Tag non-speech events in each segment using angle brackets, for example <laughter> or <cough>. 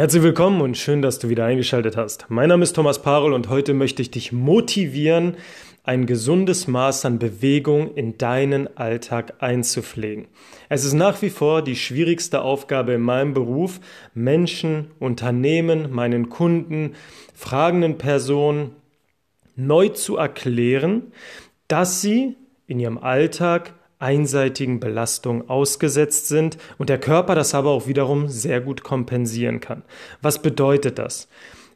Herzlich willkommen und schön, dass du wieder eingeschaltet hast. Mein Name ist Thomas Parol und heute möchte ich dich motivieren, ein gesundes Maß an Bewegung in deinen Alltag einzupflegen. Es ist nach wie vor die schwierigste Aufgabe in meinem Beruf, Menschen, Unternehmen, meinen Kunden, fragenden Personen neu zu erklären, dass sie in ihrem Alltag einseitigen Belastungen ausgesetzt sind und der Körper das aber auch wiederum sehr gut kompensieren kann. Was bedeutet das?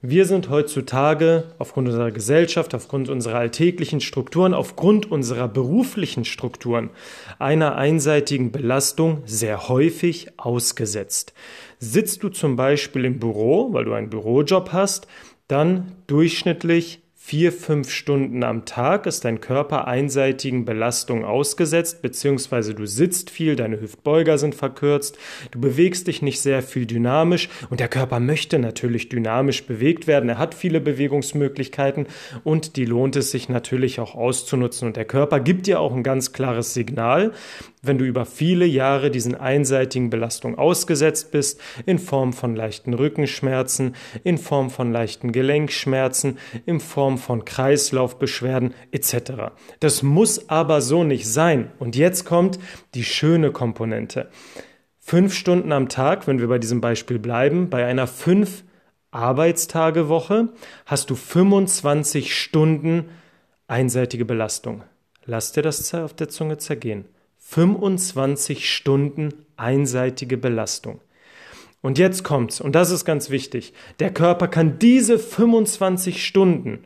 Wir sind heutzutage aufgrund unserer Gesellschaft, aufgrund unserer alltäglichen Strukturen, aufgrund unserer beruflichen Strukturen einer einseitigen Belastung sehr häufig ausgesetzt. Sitzt du zum Beispiel im Büro, weil du einen Bürojob hast, dann durchschnittlich vier, fünf Stunden am Tag ist dein Körper einseitigen Belastungen ausgesetzt, beziehungsweise du sitzt viel, deine Hüftbeuger sind verkürzt, du bewegst dich nicht sehr viel dynamisch und der Körper möchte natürlich dynamisch bewegt werden. Er hat viele Bewegungsmöglichkeiten und die lohnt es sich natürlich auch auszunutzen. Und der Körper gibt dir auch ein ganz klares Signal, wenn du über viele Jahre diesen einseitigen Belastungen ausgesetzt bist, in Form von leichten Rückenschmerzen, in Form von leichten Gelenkschmerzen, in Form von Kreislaufbeschwerden etc. Das muss aber so nicht sein. Und jetzt kommt die schöne Komponente. Fünf Stunden am Tag, wenn wir bei diesem Beispiel bleiben, bei einer fünf Arbeitstagewoche hast du 25 Stunden einseitige Belastung. Lass dir das auf der Zunge zergehen. 25 Stunden einseitige Belastung. Und jetzt kommt's, und das ist ganz wichtig. Der Körper kann diese 25 Stunden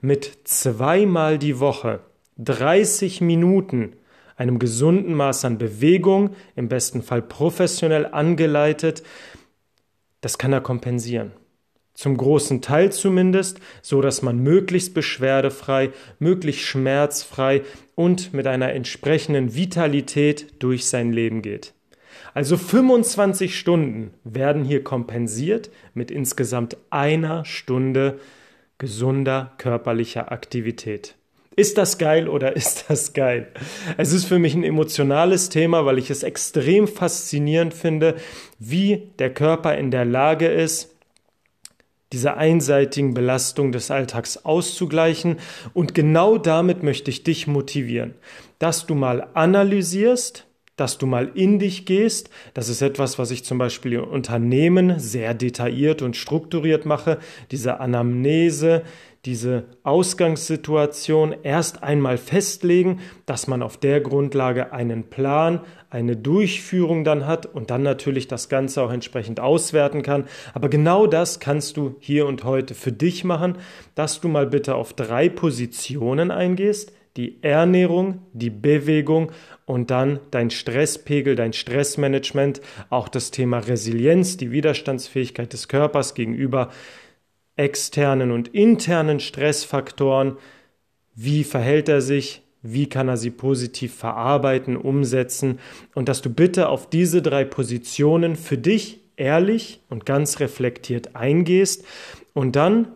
mit zweimal die Woche 30 Minuten einem gesunden Maß an Bewegung, im besten Fall professionell angeleitet, das kann er kompensieren. Zum großen Teil zumindest, so dass man möglichst beschwerdefrei, möglichst schmerzfrei und mit einer entsprechenden Vitalität durch sein Leben geht. Also 25 Stunden werden hier kompensiert mit insgesamt einer Stunde gesunder körperlicher Aktivität. Ist das geil oder <laughs> ist das geil? Es ist für mich ein emotionales Thema, weil ich es extrem faszinierend finde, wie der Körper in der Lage ist, diese einseitigen Belastungen des Alltags auszugleichen. Und genau damit möchte ich dich motivieren, dass du mal analysierst, dass du mal in dich gehst. Das ist etwas, was ich zum Beispiel in Unternehmen sehr detailliert und strukturiert mache. Diese Anamnese, diese Ausgangssituation erst einmal festlegen, dass man auf der Grundlage einen Plan, eine Durchführung dann hat und dann natürlich das Ganze auch entsprechend auswerten kann. Aber genau das kannst du hier und heute für dich machen, dass du mal bitte auf drei Positionen eingehst. Die Ernährung, die Bewegung und dann dein Stresspegel, dein Stressmanagement, auch das Thema Resilienz, die Widerstandsfähigkeit des Körpers gegenüber externen und internen Stressfaktoren. Wie verhält er sich? Wie kann er sie positiv verarbeiten, umsetzen? Und dass du bitte auf diese drei Positionen für dich ehrlich und ganz reflektiert eingehst und dann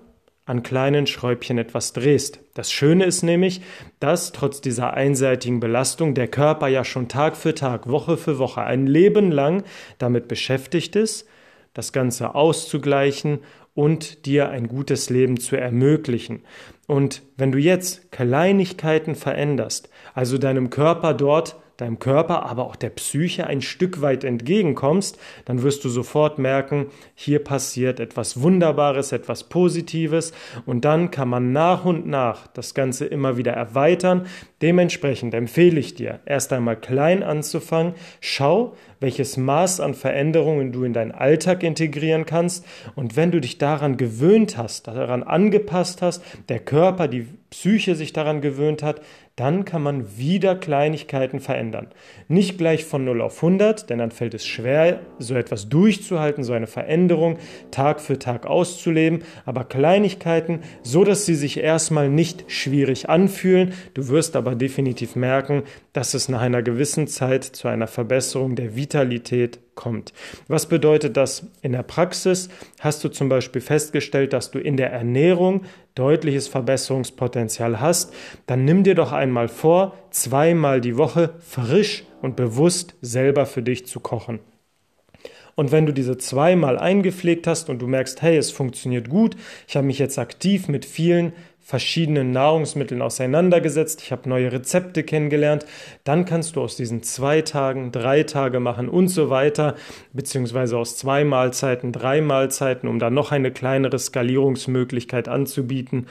an kleinen Schräubchen etwas drehst. Das Schöne ist nämlich, dass trotz dieser einseitigen Belastung der Körper ja schon Tag für Tag, Woche für Woche, ein Leben lang damit beschäftigt ist, das Ganze auszugleichen und dir ein gutes Leben zu ermöglichen. Und wenn du jetzt Kleinigkeiten veränderst, also deinem Körper dort deinem Körper, aber auch der Psyche ein Stück weit entgegenkommst, dann wirst du sofort merken, hier passiert etwas Wunderbares, etwas Positives und dann kann man nach und nach das Ganze immer wieder erweitern. Dementsprechend empfehle ich dir, erst einmal klein anzufangen. Schau, welches Maß an Veränderungen du in deinen Alltag integrieren kannst und wenn du dich daran gewöhnt hast, daran angepasst hast, der Körper, die Psyche sich daran gewöhnt hat, dann kann man wieder Kleinigkeiten verändern. Nicht gleich von 0 auf 100, denn dann fällt es schwer, so etwas durchzuhalten, so eine Veränderung Tag für Tag auszuleben, aber Kleinigkeiten, so dass sie sich erstmal nicht schwierig anfühlen. Du wirst aber definitiv merken, dass es nach einer gewissen Zeit zu einer Verbesserung der Vitalität kommt. Was bedeutet das in der Praxis? Hast du zum Beispiel festgestellt, dass du in der Ernährung deutliches Verbesserungspotenzial hast, dann nimm dir doch einmal vor, zweimal die Woche frisch und bewusst selber für dich zu kochen. Und wenn du diese zweimal eingepflegt hast und du merkst, hey, es funktioniert gut, ich habe mich jetzt aktiv mit vielen verschiedenen Nahrungsmitteln auseinandergesetzt, ich habe neue Rezepte kennengelernt, dann kannst du aus diesen zwei Tagen drei Tage machen und so weiter, beziehungsweise aus zwei Mahlzeiten drei Mahlzeiten, um dann noch eine kleinere Skalierungsmöglichkeit anzubieten.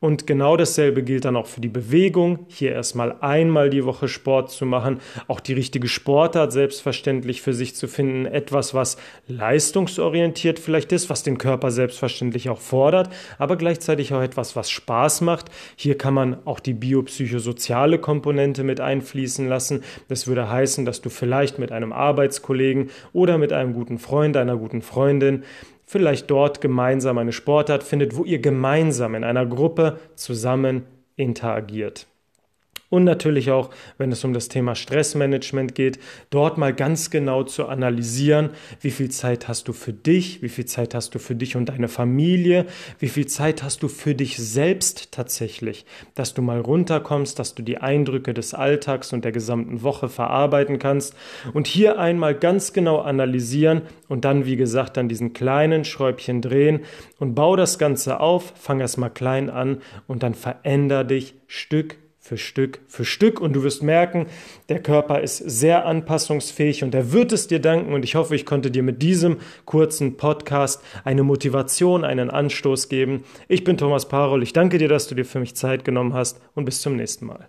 Und genau dasselbe gilt dann auch für die Bewegung. Hier erstmal einmal die Woche Sport zu machen, auch die richtige Sportart selbstverständlich für sich zu finden, etwas, was leistungsorientiert vielleicht ist, was den Körper selbstverständlich auch fordert, aber gleichzeitig auch etwas, was Spaß Spaß macht. Hier kann man auch die biopsychosoziale Komponente mit einfließen lassen. Das würde heißen, dass du vielleicht mit einem Arbeitskollegen oder mit einem guten Freund, einer guten Freundin vielleicht dort gemeinsam eine Sportart findet, wo ihr gemeinsam in einer Gruppe zusammen interagiert. Und natürlich auch, wenn es um das Thema Stressmanagement geht, dort mal ganz genau zu analysieren, wie viel Zeit hast du für dich, wie viel Zeit hast du für dich und deine Familie, wie viel Zeit hast du für dich selbst tatsächlich, dass du mal runterkommst, dass du die Eindrücke des Alltags und der gesamten Woche verarbeiten kannst. Und hier einmal ganz genau analysieren und dann, wie gesagt, an diesen kleinen Schräubchen drehen. Und bau das Ganze auf, fang erstmal klein an und dann veränder dich Stück für Stück für Stück und du wirst merken, der Körper ist sehr anpassungsfähig und er wird es dir danken und ich hoffe, ich konnte dir mit diesem kurzen Podcast eine Motivation, einen Anstoß geben. Ich bin Thomas Parol, ich danke dir, dass du dir für mich Zeit genommen hast und bis zum nächsten Mal.